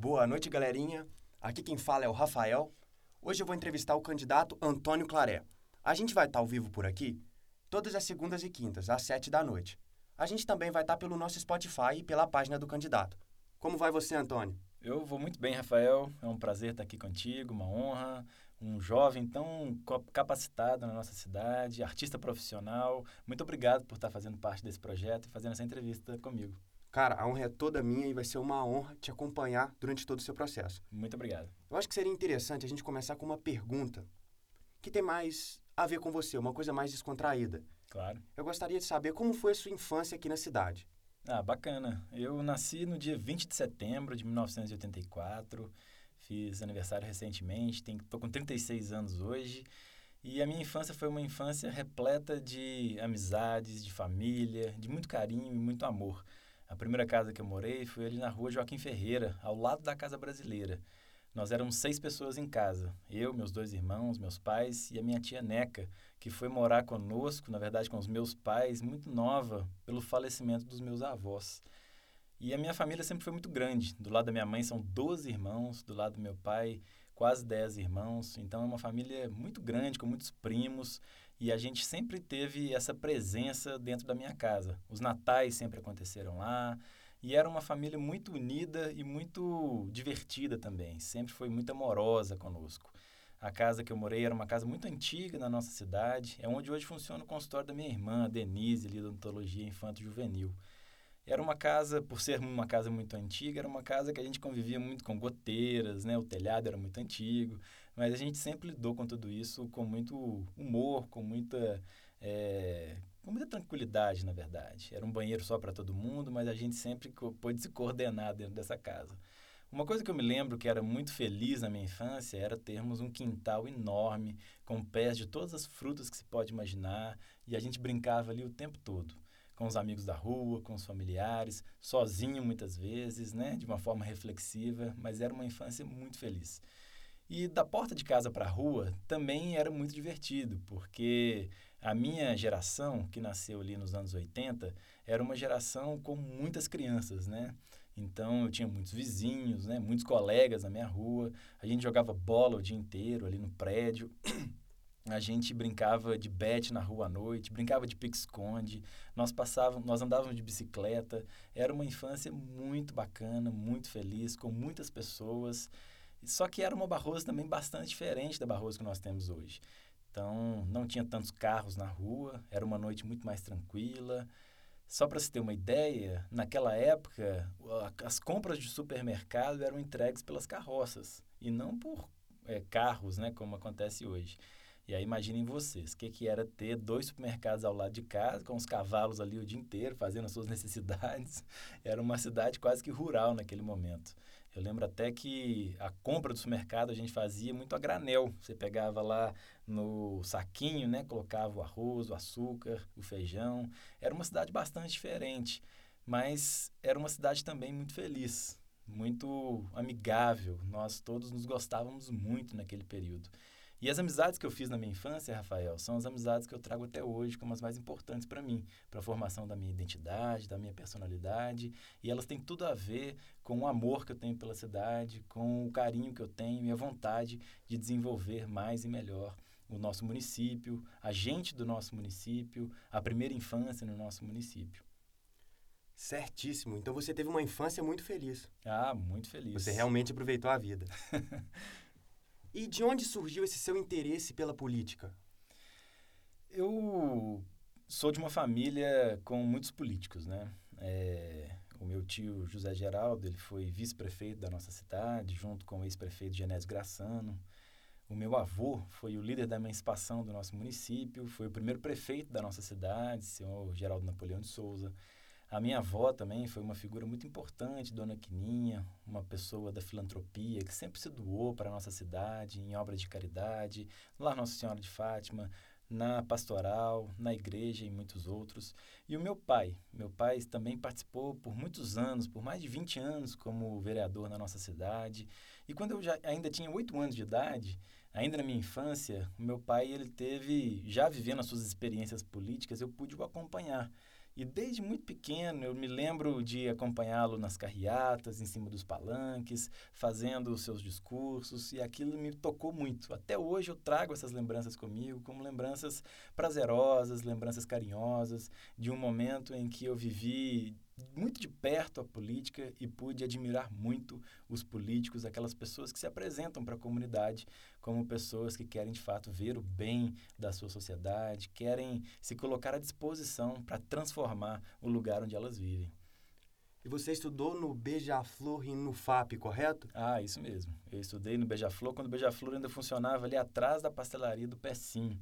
Boa noite, galerinha. Aqui quem fala é o Rafael. Hoje eu vou entrevistar o candidato Antônio Claré. A gente vai estar ao vivo por aqui todas as segundas e quintas, às sete da noite. A gente também vai estar pelo nosso Spotify e pela página do candidato. Como vai você, Antônio? Eu vou muito bem, Rafael. É um prazer estar aqui contigo, uma honra. Um jovem tão capacitado na nossa cidade, artista profissional. Muito obrigado por estar fazendo parte desse projeto e fazendo essa entrevista comigo. Cara, a honra é toda minha e vai ser uma honra te acompanhar durante todo o seu processo. Muito obrigado. Eu acho que seria interessante a gente começar com uma pergunta que tem mais a ver com você, uma coisa mais descontraída. Claro. Eu gostaria de saber como foi a sua infância aqui na cidade. Ah, bacana. Eu nasci no dia 20 de setembro de 1984. Fiz aniversário recentemente, estou com 36 anos hoje. E a minha infância foi uma infância repleta de amizades, de família, de muito carinho e muito amor. A primeira casa que eu morei foi ali na rua Joaquim Ferreira, ao lado da Casa Brasileira. Nós éramos seis pessoas em casa. Eu, meus dois irmãos, meus pais e a minha tia Neca, que foi morar conosco, na verdade com os meus pais, muito nova, pelo falecimento dos meus avós. E a minha família sempre foi muito grande. Do lado da minha mãe são 12 irmãos, do lado do meu pai, quase 10 irmãos. Então é uma família muito grande, com muitos primos. E a gente sempre teve essa presença dentro da minha casa. Os natais sempre aconteceram lá. E era uma família muito unida e muito divertida também. Sempre foi muito amorosa conosco. A casa que eu morei era uma casa muito antiga na nossa cidade. É onde hoje funciona o consultório da minha irmã, Denise, ali da odontologia infanto-juvenil. Era uma casa, por ser uma casa muito antiga, era uma casa que a gente convivia muito com goteiras, né? O telhado era muito antigo, mas a gente sempre lidou com tudo isso com muito humor, com muita, é, com muita tranquilidade, na verdade. Era um banheiro só para todo mundo, mas a gente sempre pôde se coordenar dentro dessa casa. Uma coisa que eu me lembro que era muito feliz na minha infância era termos um quintal enorme, com pés de todas as frutas que se pode imaginar, e a gente brincava ali o tempo todo com os amigos da rua, com os familiares, sozinho muitas vezes, né, de uma forma reflexiva, mas era uma infância muito feliz. E da porta de casa para a rua também era muito divertido, porque a minha geração, que nasceu ali nos anos 80, era uma geração com muitas crianças, né? Então eu tinha muitos vizinhos, né, muitos colegas na minha rua, a gente jogava bola o dia inteiro ali no prédio. A gente brincava de bete na rua à noite, brincava de pique-esconde, nós passávamos, nós andávamos de bicicleta. Era uma infância muito bacana, muito feliz, com muitas pessoas. Só que era uma Barroso também bastante diferente da Barroso que nós temos hoje. Então, não tinha tantos carros na rua, era uma noite muito mais tranquila. Só para se ter uma ideia, naquela época, as compras de supermercado eram entregues pelas carroças e não por é, carros, né, como acontece hoje. E aí imaginem vocês, o que, que era ter dois supermercados ao lado de casa, com os cavalos ali o dia inteiro, fazendo as suas necessidades. Era uma cidade quase que rural naquele momento. Eu lembro até que a compra do supermercado a gente fazia muito a granel. Você pegava lá no saquinho, né? Colocava o arroz, o açúcar, o feijão. Era uma cidade bastante diferente, mas era uma cidade também muito feliz, muito amigável. Nós todos nos gostávamos muito naquele período. E as amizades que eu fiz na minha infância, Rafael, são as amizades que eu trago até hoje como as mais importantes para mim, para a formação da minha identidade, da minha personalidade, e elas têm tudo a ver com o amor que eu tenho pela cidade, com o carinho que eu tenho e a vontade de desenvolver mais e melhor o nosso município, a gente do nosso município, a primeira infância no nosso município. Certíssimo. Então você teve uma infância muito feliz. Ah, muito feliz. Você realmente aproveitou a vida. E de onde surgiu esse seu interesse pela política? Eu sou de uma família com muitos políticos, né? É, o meu tio José Geraldo, ele foi vice-prefeito da nossa cidade, junto com o ex-prefeito Genésio Graçano. O meu avô foi o líder da emancipação do nosso município, foi o primeiro prefeito da nossa cidade, senhor Geraldo Napoleão de Souza. A minha avó também foi uma figura muito importante, Dona Quininha, uma pessoa da filantropia que sempre se doou para a nossa cidade em obras de caridade, lá Nossa Senhora de Fátima, na pastoral, na igreja e muitos outros. E o meu pai, meu pai também participou por muitos anos, por mais de 20 anos como vereador na nossa cidade. E quando eu já ainda tinha oito anos de idade, ainda na minha infância, o meu pai ele teve, já vivendo as suas experiências políticas, eu pude o acompanhar. E desde muito pequeno eu me lembro de acompanhá-lo nas carreatas, em cima dos palanques, fazendo os seus discursos, e aquilo me tocou muito. Até hoje eu trago essas lembranças comigo como lembranças prazerosas, lembranças carinhosas de um momento em que eu vivi muito de perto a política e pude admirar muito os políticos, aquelas pessoas que se apresentam para a comunidade como pessoas que querem de fato ver o bem da sua sociedade, querem se colocar à disposição para transformar o lugar onde elas vivem. E você estudou no Beija-Flor e no FAP, correto? Ah, isso mesmo. Eu estudei no Beija-Flor quando o Beija-Flor ainda funcionava ali atrás da pastelaria do Pecinho.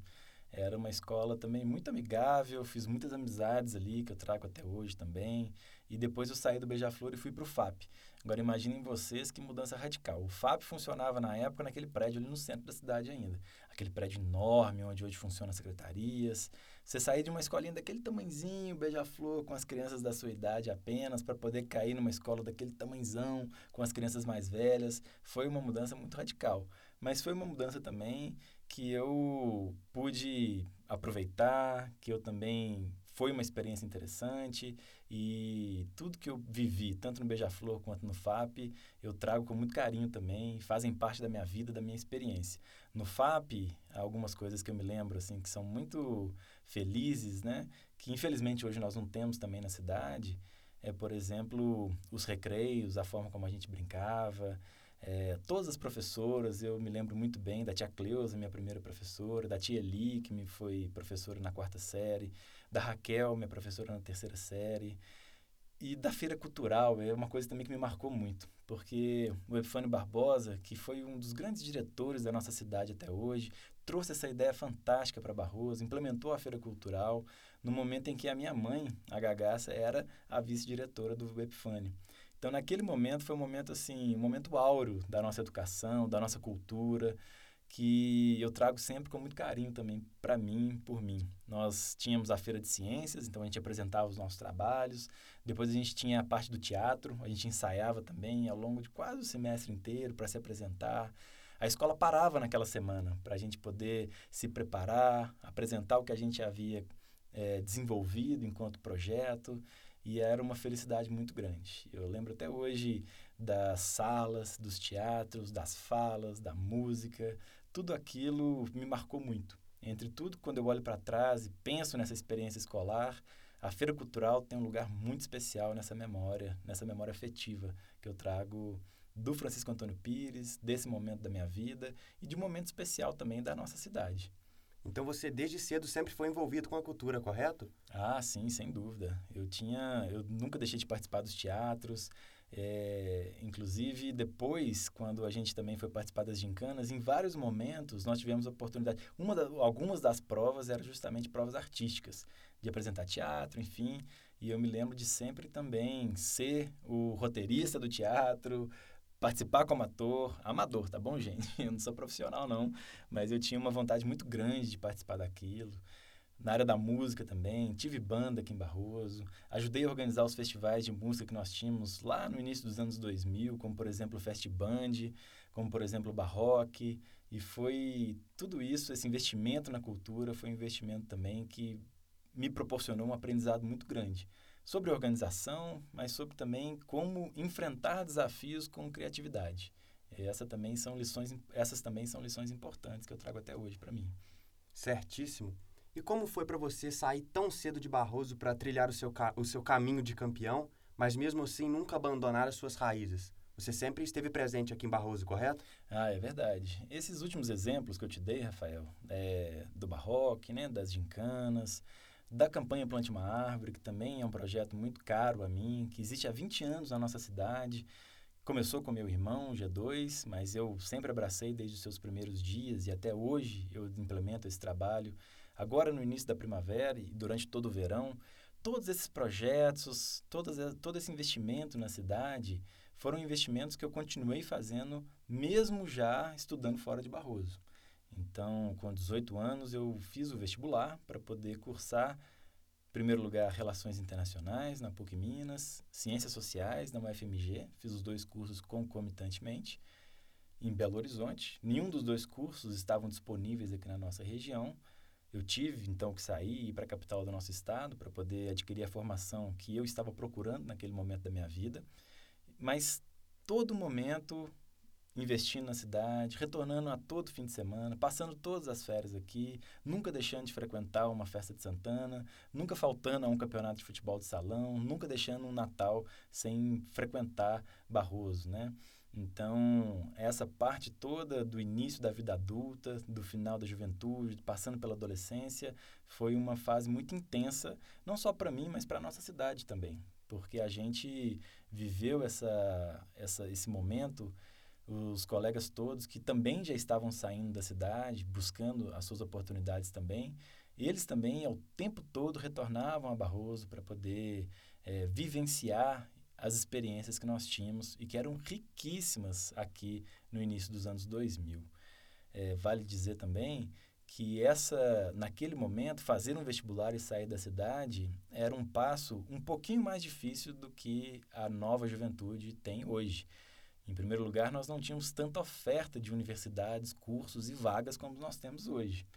Era uma escola também muito amigável, fiz muitas amizades ali que eu trago até hoje também. E depois eu saí do Beija-Flor e fui para o FAP. Agora imaginem vocês que mudança radical. O FAP funcionava na época naquele prédio ali no centro da cidade ainda. Aquele prédio enorme onde hoje funcionam as secretarias. Você sair de uma escolinha daquele tamanzinho, Beija-Flor, com as crianças da sua idade apenas, para poder cair numa escola daquele tamanzão, com as crianças mais velhas, foi uma mudança muito radical. Mas foi uma mudança também que eu pude aproveitar, que eu também foi uma experiência interessante e tudo que eu vivi, tanto no Beija-Flor quanto no FAP, eu trago com muito carinho também, fazem parte da minha vida, da minha experiência. No FAP, há algumas coisas que eu me lembro assim que são muito felizes, né? Que infelizmente hoje nós não temos também na cidade. É, por exemplo, os recreios, a forma como a gente brincava, é, todas as professoras, eu me lembro muito bem da tia Cleusa, minha primeira professora, da tia Eli, que me foi professora na quarta série, da Raquel, minha professora na terceira série, e da feira cultural, é uma coisa também que me marcou muito, porque o Epifânio Barbosa, que foi um dos grandes diretores da nossa cidade até hoje, trouxe essa ideia fantástica para Barroso, implementou a feira cultural no momento em que a minha mãe, a Gagaça, era a vice-diretora do Epifânio. Então, naquele momento, foi um momento assim, um momento áureo da nossa educação, da nossa cultura, que eu trago sempre com muito carinho também para mim, por mim. Nós tínhamos a feira de ciências, então a gente apresentava os nossos trabalhos. Depois a gente tinha a parte do teatro, a gente ensaiava também ao longo de quase o semestre inteiro para se apresentar. A escola parava naquela semana para a gente poder se preparar, apresentar o que a gente havia é, desenvolvido enquanto projeto. E era uma felicidade muito grande. Eu lembro até hoje das salas, dos teatros, das falas, da música. Tudo aquilo me marcou muito. Entre tudo, quando eu olho para trás e penso nessa experiência escolar, a Feira Cultural tem um lugar muito especial nessa memória, nessa memória afetiva que eu trago do Francisco Antônio Pires, desse momento da minha vida e de um momento especial também da nossa cidade. Então você desde cedo sempre foi envolvido com a cultura, correto? Ah, sim, sem dúvida. Eu tinha, eu nunca deixei de participar dos teatros. É, inclusive depois, quando a gente também foi participar das gincanas, em vários momentos nós tivemos a oportunidade. Uma da, algumas das provas eram justamente provas artísticas, de apresentar teatro, enfim. E eu me lembro de sempre também ser o roteirista do teatro, participar como ator, amador, tá bom, gente? Eu não sou profissional, não, mas eu tinha uma vontade muito grande de participar daquilo. Na área da música também, tive banda aqui em Barroso, ajudei a organizar os festivais de música que nós tínhamos lá no início dos anos 2000, como por exemplo o Fest Band, como por exemplo o Barroque, e foi tudo isso, esse investimento na cultura, foi um investimento também que me proporcionou um aprendizado muito grande sobre organização, mas sobre também como enfrentar desafios com criatividade. E essa também são lições, essas também são lições importantes que eu trago até hoje para mim. Certíssimo. E como foi para você sair tão cedo de Barroso para trilhar o seu, o seu caminho de campeão, mas mesmo assim nunca abandonar as suas raízes? Você sempre esteve presente aqui em Barroso, correto? Ah, é verdade. Esses últimos exemplos que eu te dei, Rafael, é, do Barroque, né, das gincanas, da campanha Plante uma Árvore, que também é um projeto muito caro a mim, que existe há 20 anos na nossa cidade. Começou com meu irmão, G2, mas eu sempre abracei desde os seus primeiros dias e até hoje eu implemento esse trabalho. Agora, no início da primavera e durante todo o verão, todos esses projetos, todo esse investimento na cidade foram investimentos que eu continuei fazendo, mesmo já estudando fora de Barroso. Então, com 18 anos, eu fiz o vestibular para poder cursar, em primeiro lugar, Relações Internacionais na PUC Minas, Ciências Sociais na UFMG, fiz os dois cursos concomitantemente, em Belo Horizonte. Nenhum dos dois cursos estavam disponíveis aqui na nossa região. Eu tive, então, que sair e ir para a capital do nosso estado para poder adquirir a formação que eu estava procurando naquele momento da minha vida. Mas todo momento investindo na cidade, retornando a todo fim de semana, passando todas as férias aqui, nunca deixando de frequentar uma festa de Santana, nunca faltando a um campeonato de futebol de salão, nunca deixando um Natal sem frequentar Barroso, né? Então, essa parte toda do início da vida adulta, do final da juventude, passando pela adolescência, foi uma fase muito intensa, não só para mim, mas para a nossa cidade também. Porque a gente viveu essa, essa, esse momento os colegas todos que também já estavam saindo da cidade, buscando as suas oportunidades também, eles também ao tempo todo retornavam a Barroso para poder é, vivenciar as experiências que nós tínhamos e que eram riquíssimas aqui no início dos anos 2000. É, vale dizer também que essa naquele momento fazer um vestibular e sair da cidade era um passo um pouquinho mais difícil do que a nova juventude tem hoje. Em primeiro lugar, nós não tínhamos tanta oferta de universidades, cursos e vagas como nós temos hoje.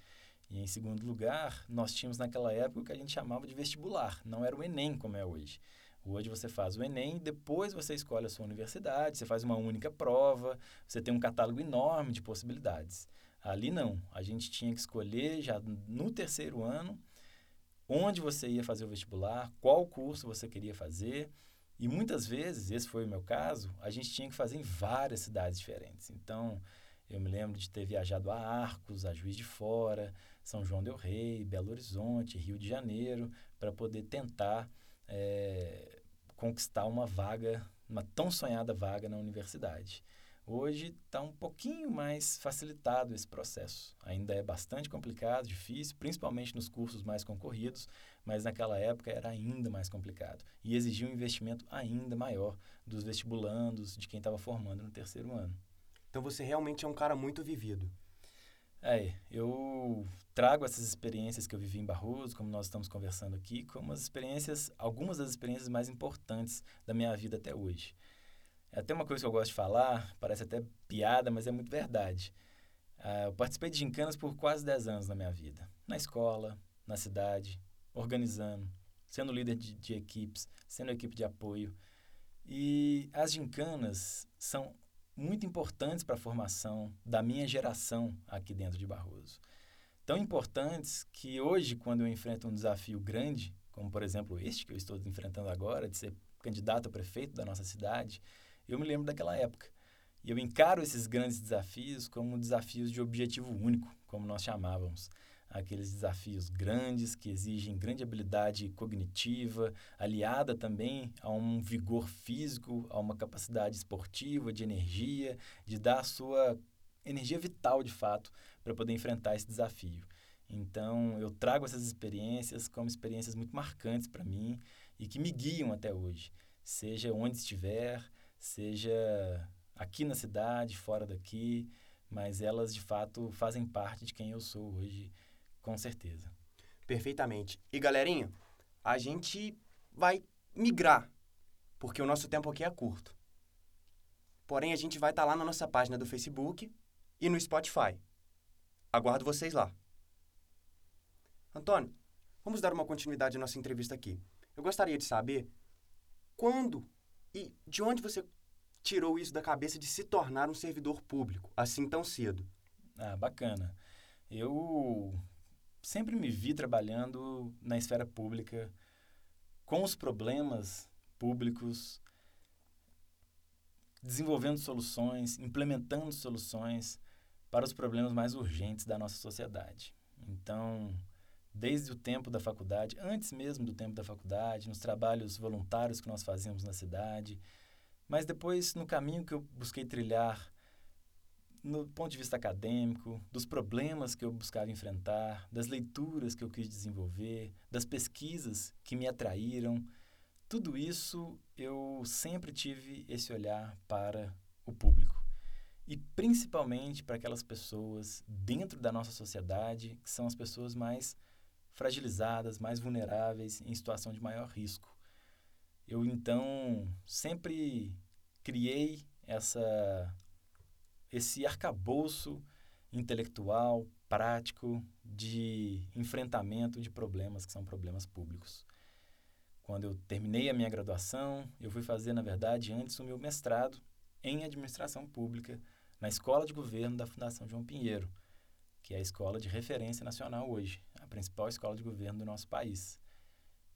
E em segundo lugar, nós tínhamos naquela época o que a gente chamava de vestibular, não era o Enem como é hoje. Hoje você faz o Enem, depois você escolhe a sua universidade, você faz uma única prova, você tem um catálogo enorme de possibilidades. Ali não, a gente tinha que escolher já no terceiro ano onde você ia fazer o vestibular, qual curso você queria fazer e muitas vezes, esse foi o meu caso, a gente tinha que fazer em várias cidades diferentes. Então, eu me lembro de ter viajado a Arcos, a Juiz de Fora, São João del Rei, Belo Horizonte, Rio de Janeiro, para poder tentar é, conquistar uma vaga, uma tão sonhada vaga na universidade. Hoje está um pouquinho mais facilitado esse processo. Ainda é bastante complicado, difícil, principalmente nos cursos mais concorridos, mas naquela época era ainda mais complicado e exigia um investimento ainda maior dos vestibulandos, de quem estava formando no terceiro ano. Então você realmente é um cara muito vivido. É, eu trago essas experiências que eu vivi em Barroso, como nós estamos conversando aqui, como as experiências, algumas das experiências mais importantes da minha vida até hoje. É até uma coisa que eu gosto de falar, parece até piada, mas é muito verdade. Uh, eu participei de gincanas por quase 10 anos na minha vida. Na escola, na cidade, organizando, sendo líder de, de equipes, sendo equipe de apoio. E as gincanas são muito importantes para a formação da minha geração aqui dentro de Barroso. Tão importantes que hoje, quando eu enfrento um desafio grande, como por exemplo este que eu estou enfrentando agora, de ser candidato a prefeito da nossa cidade, eu me lembro daquela época. E eu encaro esses grandes desafios como desafios de objetivo único, como nós chamávamos. Aqueles desafios grandes que exigem grande habilidade cognitiva, aliada também a um vigor físico, a uma capacidade esportiva, de energia, de dar a sua energia vital de fato para poder enfrentar esse desafio. Então, eu trago essas experiências como experiências muito marcantes para mim e que me guiam até hoje, seja onde estiver, seja aqui na cidade, fora daqui, mas elas de fato fazem parte de quem eu sou hoje, com certeza. Perfeitamente. E galerinha, a gente vai migrar, porque o nosso tempo aqui é curto. Porém, a gente vai estar tá lá na nossa página do Facebook e no Spotify. Aguardo vocês lá. Antônio, vamos dar uma continuidade à nossa entrevista aqui. Eu gostaria de saber quando e de onde você tirou isso da cabeça de se tornar um servidor público assim tão cedo? Ah, bacana. Eu sempre me vi trabalhando na esfera pública com os problemas públicos, desenvolvendo soluções, implementando soluções para os problemas mais urgentes da nossa sociedade. Então, desde o tempo da faculdade, antes mesmo do tempo da faculdade, nos trabalhos voluntários que nós fazíamos na cidade, mas depois no caminho que eu busquei trilhar, no ponto de vista acadêmico, dos problemas que eu buscava enfrentar, das leituras que eu quis desenvolver, das pesquisas que me atraíram, tudo isso eu sempre tive esse olhar para o público. E principalmente para aquelas pessoas dentro da nossa sociedade que são as pessoas mais fragilizadas, mais vulneráveis, em situação de maior risco. Eu então sempre criei essa esse arcabouço intelectual, prático de enfrentamento de problemas que são problemas públicos. Quando eu terminei a minha graduação, eu fui fazer, na verdade, antes o meu mestrado em administração pública na Escola de Governo da Fundação João Pinheiro, que é a escola de referência nacional hoje, principal escola de governo do nosso país.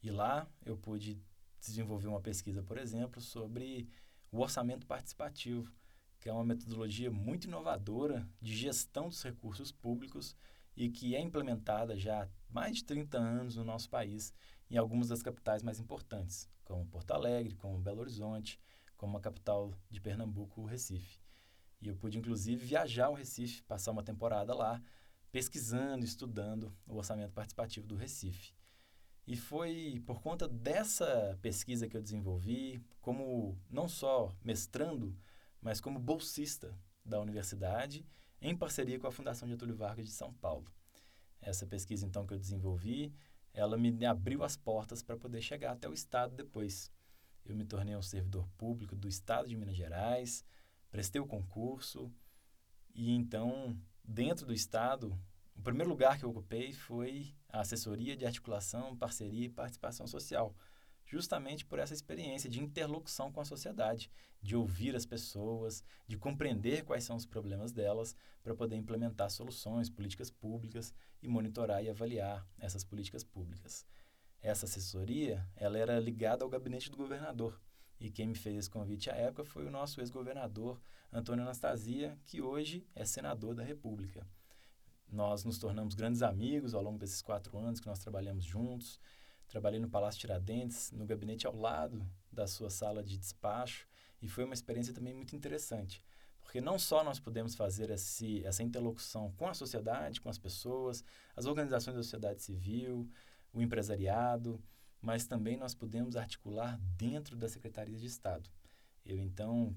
E lá eu pude desenvolver uma pesquisa, por exemplo, sobre o orçamento participativo, que é uma metodologia muito inovadora de gestão dos recursos públicos e que é implementada já há mais de 30 anos no nosso país em algumas das capitais mais importantes, como Porto Alegre, como Belo Horizonte, como a capital de Pernambuco, o Recife. E eu pude, inclusive, viajar ao Recife, passar uma temporada lá, pesquisando, estudando o orçamento participativo do Recife. E foi por conta dessa pesquisa que eu desenvolvi, como não só mestrando, mas como bolsista da universidade, em parceria com a Fundação Getúlio Vargas de São Paulo. Essa pesquisa, então, que eu desenvolvi, ela me abriu as portas para poder chegar até o Estado depois. Eu me tornei um servidor público do Estado de Minas Gerais, prestei o concurso e, então, dentro do Estado, o primeiro lugar que eu ocupei foi a assessoria de articulação, parceria e participação social, justamente por essa experiência de interlocução com a sociedade, de ouvir as pessoas, de compreender quais são os problemas delas, para poder implementar soluções, políticas públicas e monitorar e avaliar essas políticas públicas. Essa assessoria, ela era ligada ao gabinete do governador. E quem me fez esse convite à época foi o nosso ex-governador Antônio Anastasia, que hoje é senador da República. Nós nos tornamos grandes amigos ao longo desses quatro anos que nós trabalhamos juntos. Trabalhei no Palácio Tiradentes, no gabinete ao lado da sua sala de despacho, e foi uma experiência também muito interessante, porque não só nós pudemos fazer esse, essa interlocução com a sociedade, com as pessoas, as organizações da sociedade civil, o empresariado, mas também nós pudemos articular dentro da Secretaria de Estado. Eu, então,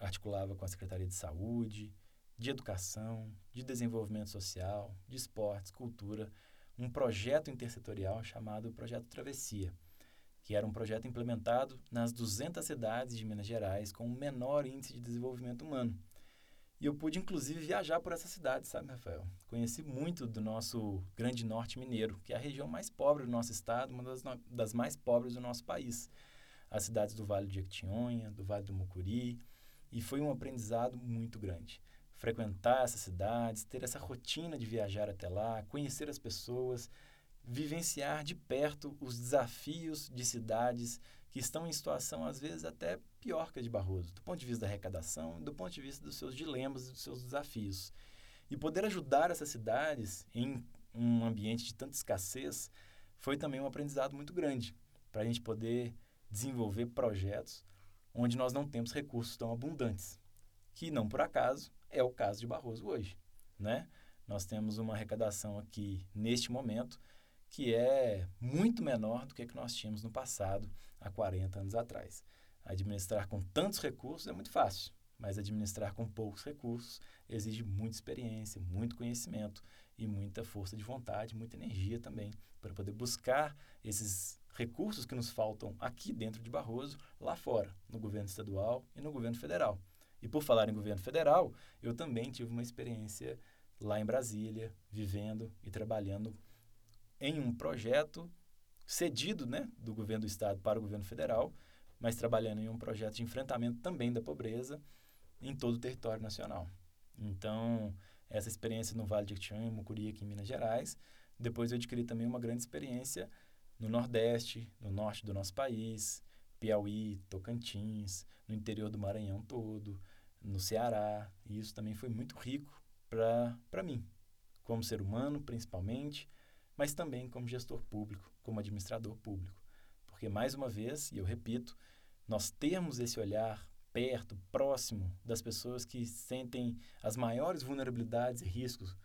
articulava com a Secretaria de Saúde, de Educação, de Desenvolvimento Social, de Esportes, Cultura, um projeto intersetorial chamado Projeto Travessia, que era um projeto implementado nas 200 cidades de Minas Gerais com o menor índice de desenvolvimento humano. E eu pude, inclusive, viajar por essa cidade, sabe, Rafael? Conheci muito do nosso Grande Norte Mineiro, que é a região mais pobre do nosso estado, uma das, das mais pobres do nosso país. As cidades do Vale de Jequitinhonha, do Vale do Mucuri, e foi um aprendizado muito grande frequentar essas cidades, ter essa rotina de viajar até lá, conhecer as pessoas, vivenciar de perto os desafios de cidades que estão em situação, às vezes, até pior que a de Barroso, do ponto de vista da arrecadação, do ponto de vista dos seus dilemas e dos seus desafios. E poder ajudar essas cidades em um ambiente de tanta escassez foi também um aprendizado muito grande para a gente poder desenvolver projetos onde nós não temos recursos tão abundantes, que não por acaso é o caso de Barroso hoje, né? Nós temos uma arrecadação aqui neste momento que é muito menor do que que nós tínhamos no passado, há 40 anos atrás. Administrar com tantos recursos é muito fácil, mas administrar com poucos recursos exige muita experiência, muito conhecimento e muita força de vontade, muita energia também, para poder buscar esses recursos que nos faltam aqui dentro de Barroso, lá fora, no governo estadual e no governo federal. E por falar em governo federal, eu também tive uma experiência lá em Brasília, vivendo e trabalhando em um projeto cedido né, do governo do estado para o governo federal, mas trabalhando em um projeto de enfrentamento também da pobreza em todo o território nacional. Então, essa experiência no Vale de Jequitinhonha, Mucuri, aqui em Minas Gerais. Depois eu adquiri também uma grande experiência no Nordeste, no Norte do nosso país, Piauí, Tocantins, no interior do Maranhão todo, no Ceará. E isso também foi muito rico para mim, como ser humano, principalmente, mas também como gestor público, como administrador público. Porque, mais uma vez, e eu repito, nós temos esse olhar perto, próximo das pessoas que sentem as maiores vulnerabilidades e riscos,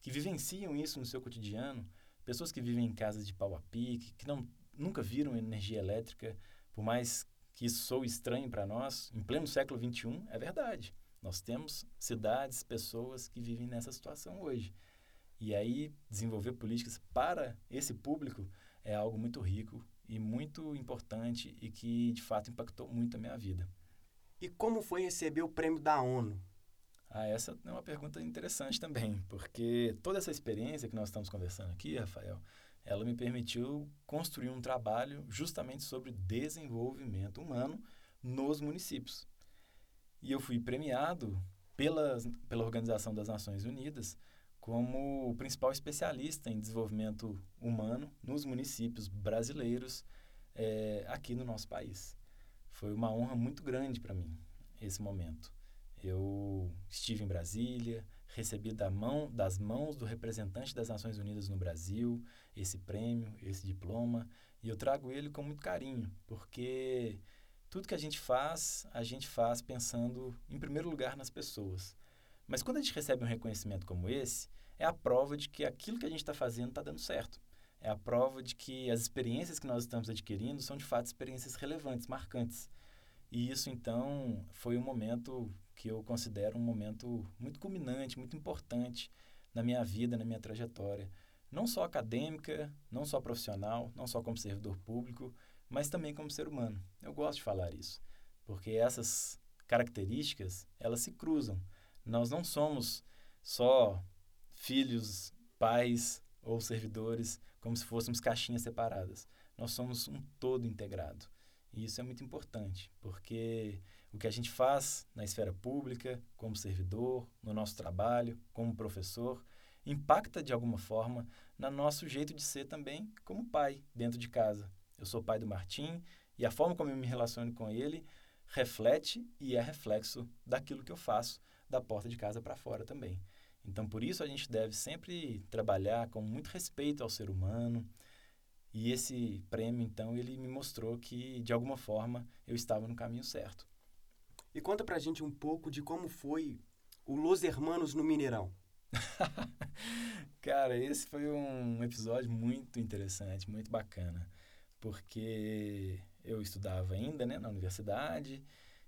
que vivenciam isso no seu cotidiano, pessoas que vivem em casas de pau a pique, que não, nunca viram energia elétrica, por mais que isso sou estranho para nós, em pleno século XXI, é verdade. Nós temos cidades, pessoas que vivem nessa situação hoje. E aí, desenvolver políticas para esse público é algo muito rico e muito importante e que, de fato, impactou muito a minha vida. E como foi receber o prêmio da ONU? Ah, essa é uma pergunta interessante também, porque toda essa experiência que nós estamos conversando aqui, Rafael, ela me permitiu construir um trabalho justamente sobre desenvolvimento humano nos municípios. E eu fui premiado pela, pela Organização das Nações Unidas como o principal especialista em desenvolvimento humano nos municípios brasileiros é, aqui no nosso país. Foi uma honra muito grande para mim esse momento. Eu estive em Brasília, recebi da mão, das mãos do representante das Nações Unidas no Brasil esse prêmio, esse diploma, e eu trago ele com muito carinho, porque tudo que a gente faz, a gente faz pensando, em primeiro lugar, nas pessoas. Mas quando a gente recebe um reconhecimento como esse, é a prova de que aquilo que a gente está fazendo está dando certo. É a prova de que as experiências que nós estamos adquirindo são, de fato, experiências relevantes, marcantes. E isso, então, foi um momento que eu considero um momento muito culminante, muito importante na minha vida, na minha trajetória. Não só acadêmica, não só profissional, não só como servidor público, mas também como ser humano. Eu gosto de falar isso, porque essas características, elas se cruzam. Nós não somos só filhos, pais ou servidores como se fôssemos caixinhas separadas. Nós somos um todo integrado. E isso é muito importante, porque o que a gente faz na esfera pública, como servidor, no nosso trabalho, como professor, impacta de alguma forma no nosso jeito de ser também como pai dentro de casa. Eu sou pai do Martim e a forma como eu me relaciono com ele reflete e é reflexo daquilo que eu faço da porta de casa para fora também. Então, por isso a gente deve sempre trabalhar com muito respeito ao ser humano, e esse prêmio, então, ele me mostrou que, de alguma forma, eu estava no caminho certo. E conta pra gente um pouco de como foi o Los Hermanos no Mineirão. Cara, esse foi um episódio muito interessante, muito bacana, porque eu estudava ainda né, na universidade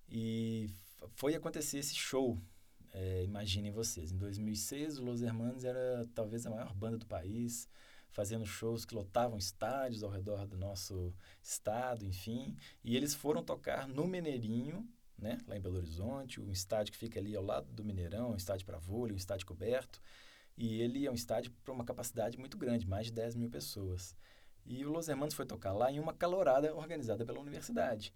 e foi acontecer esse show. É, imaginem vocês, em 2006 o Los Hermanos era talvez a maior banda do país, fazendo shows que lotavam estádios ao redor do nosso estado, enfim. E eles foram tocar no Mineirinho, né, lá em Belo Horizonte, um estádio que fica ali ao lado do Mineirão, um estádio para vôlei, um estádio coberto. E ele é um estádio para uma capacidade muito grande, mais de 10 mil pessoas. E o Los Hermanos foi tocar lá em uma calorada organizada pela universidade.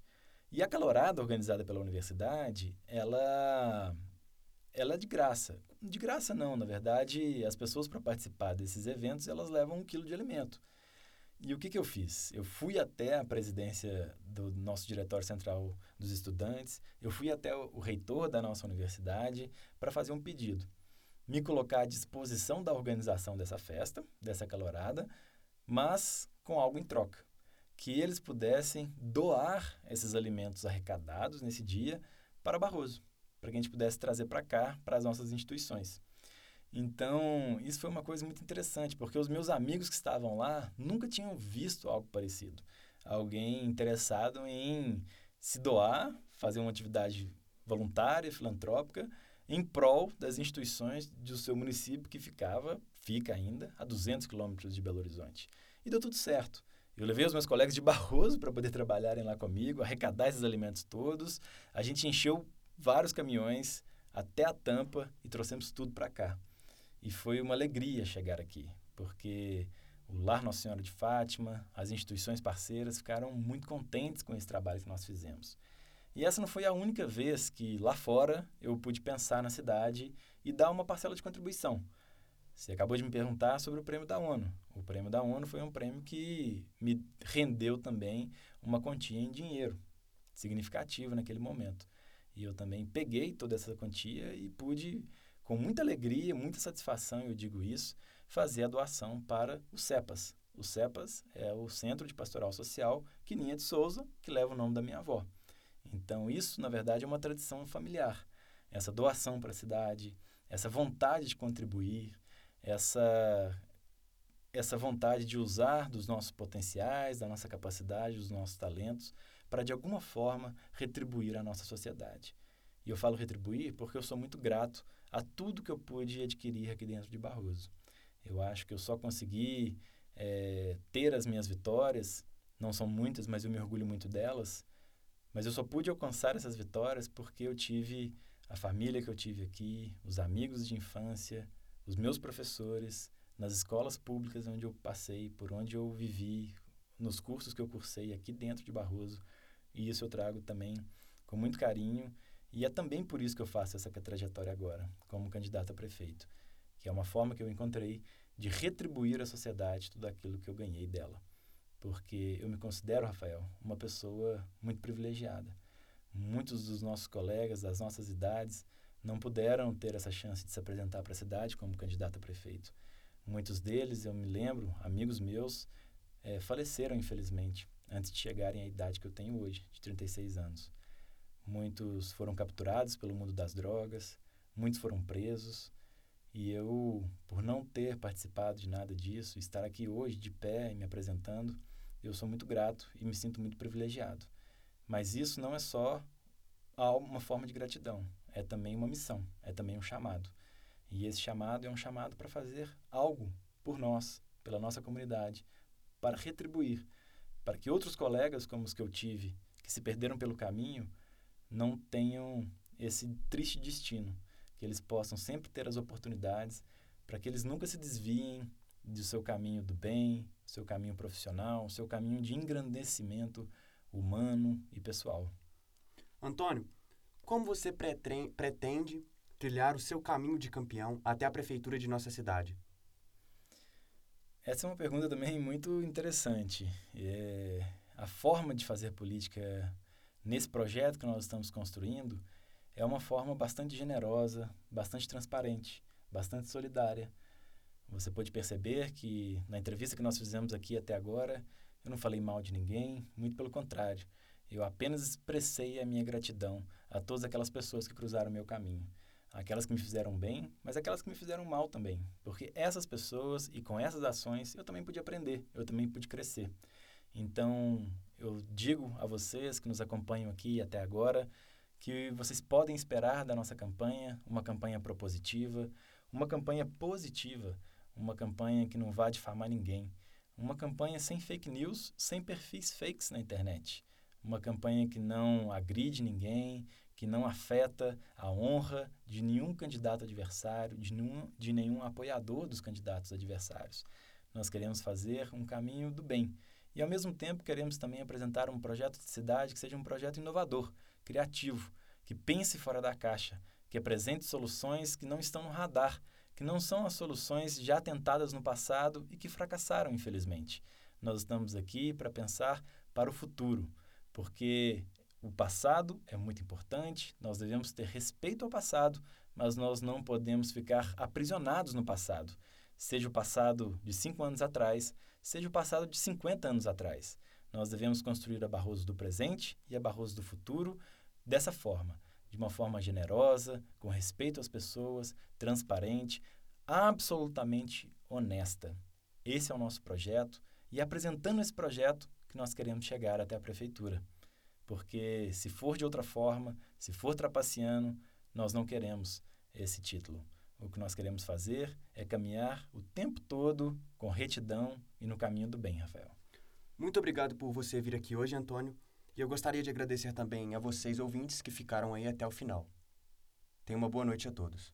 E a calorada organizada pela universidade, ela ela é de graça. De graça não, na verdade, as pessoas para participar desses eventos, elas levam um quilo de alimento. E o que, que eu fiz? Eu fui até a presidência do nosso diretório central dos estudantes, eu fui até o, reitor da nossa universidade para fazer um pedido. Me colocar à disposição da organização dessa festa, dessa calorada, mas com algo em troca. Que eles pudessem doar esses alimentos arrecadados nesse dia para Barroso para que a gente pudesse trazer para cá, para as nossas instituições. Então, isso foi uma coisa muito interessante, porque os meus amigos que estavam lá nunca tinham visto algo parecido. Alguém interessado em se doar, fazer uma atividade voluntária, filantrópica, em prol das instituições do seu município que ficava, fica ainda, a 200 quilômetros de Belo Horizonte. E deu tudo certo. Eu levei os meus colegas de Barroso para poder trabalharem lá comigo, arrecadar esses alimentos todos. A gente encheu vários caminhões até a tampa e trouxemos tudo para cá. E foi uma alegria chegar aqui, porque o Lar Nossa Senhora de Fátima, as instituições parceiras ficaram muito contentes com esse trabalho que nós fizemos. E essa não foi a única vez que lá fora eu pude pensar na cidade e dar uma parcela de contribuição. Você acabou de me perguntar sobre o prêmio da ONU. O prêmio da ONU foi um prêmio que me rendeu também uma quantia em dinheiro significativa naquele momento. E eu também peguei toda essa quantia e pude, com muita alegria, muita satisfação, eu digo isso, fazer a doação para o CEPAS. O CEPAS é o Centro de Pastoral Social Quininha de Souza, que leva o nome da minha avó. Então, isso, na verdade, é uma tradição familiar. Essa doação para a cidade, essa vontade de contribuir, essa, essa vontade de usar dos nossos potenciais, da nossa capacidade, dos nossos talentos para de alguma forma retribuir à nossa sociedade. E eu falo retribuir porque eu sou muito grato a tudo que eu pude adquirir aqui dentro de Barroso. Eu acho que eu só consegui é, ter as minhas vitórias, não são muitas, mas eu me orgulho muito delas. Mas eu só pude alcançar essas vitórias porque eu tive a família que eu tive aqui, os amigos de infância, os meus professores, nas escolas públicas onde eu passei, por onde eu vivi, nos cursos que eu cursei aqui dentro de Barroso. E isso eu trago também com muito carinho. E é também por isso que eu faço essa trajetória agora, como candidato a prefeito, que é uma forma que eu encontrei de retribuir à sociedade tudo aquilo que eu ganhei dela. Porque eu me considero, Rafael, uma pessoa muito privilegiada. Muitos dos nossos colegas das nossas idades não puderam ter essa chance de se apresentar para a cidade como candidato a prefeito. Muitos deles, eu me lembro, amigos meus, é, faleceram, infelizmente, antes de chegarem à idade que eu tenho hoje, de 36 anos. Muitos foram capturados pelo mundo das drogas, muitos foram presos. E eu, por não ter participado de nada disso, estar aqui hoje de pé e me apresentando, eu sou muito grato e me sinto muito privilegiado. Mas isso não é só uma forma de gratidão, é também uma missão, é também um chamado. E esse chamado é um chamado para fazer algo por nós, pela nossa comunidade, para retribuir, para que outros colegas, como os que eu tive, que se perderam pelo caminho, não tenham esse triste destino, que eles possam sempre ter as oportunidades, para que eles nunca se desviem do seu caminho do bem, seu caminho profissional, seu caminho de engrandecimento humano e pessoal. Antônio, como você pretende trilhar o seu caminho de campeão até a prefeitura de nossa cidade? Essa é uma pergunta também muito interessante. É, a forma de fazer política nesse projeto que nós estamos construindo é uma forma bastante generosa, bastante transparente, bastante solidária. Você pode perceber que na entrevista que nós fizemos aqui até agora, eu não falei mal de ninguém, muito pelo contrário. Eu apenas expressei a minha gratidão a todas aquelas pessoas que cruzaram o meu caminho aquelas que me fizeram bem, mas aquelas que me fizeram mal também. Porque essas pessoas e com essas ações eu também pude aprender, eu também pude crescer. Então, eu digo a vocês que nos acompanham aqui até agora que vocês podem esperar da nossa campanha uma campanha propositiva, uma campanha positiva, uma campanha que não vá difamar ninguém, uma campanha sem fake news, sem perfis fakes na internet, uma campanha que não agride ninguém, que não afeta a honra de nenhum candidato adversário, de nenhum, de nenhum apoiador dos candidatos adversários. Nós queremos fazer um caminho do bem. E, ao mesmo tempo, queremos também apresentar um projeto de cidade que seja um projeto inovador, criativo, que pense fora da caixa, que apresente soluções que não estão no radar, que não são as soluções já tentadas no passado e que fracassaram, infelizmente. Nós estamos aqui para pensar para o futuro, porque o passado é muito importante, nós devemos ter respeito ao passado, mas nós não podemos ficar aprisionados no passado. Seja o passado de cinco anos atrás, seja o passado de 50 anos atrás. Nós devemos construir a Barroso do presente e a Barroso do futuro dessa forma, de uma forma generosa, com respeito às pessoas, transparente, absolutamente honesta. Esse é o nosso projeto e apresentando esse projeto que nós queremos chegar até a prefeitura. Porque se for de outra forma, se for trapaceando, nós não queremos esse título. O que nós queremos fazer é caminhar o tempo todo com retidão e no caminho do bem, Rafael. Muito obrigado por você vir aqui hoje, Antônio. E eu gostaria de agradecer também a vocês ouvintes que ficaram aí até o final. Tenha uma boa noite a todos.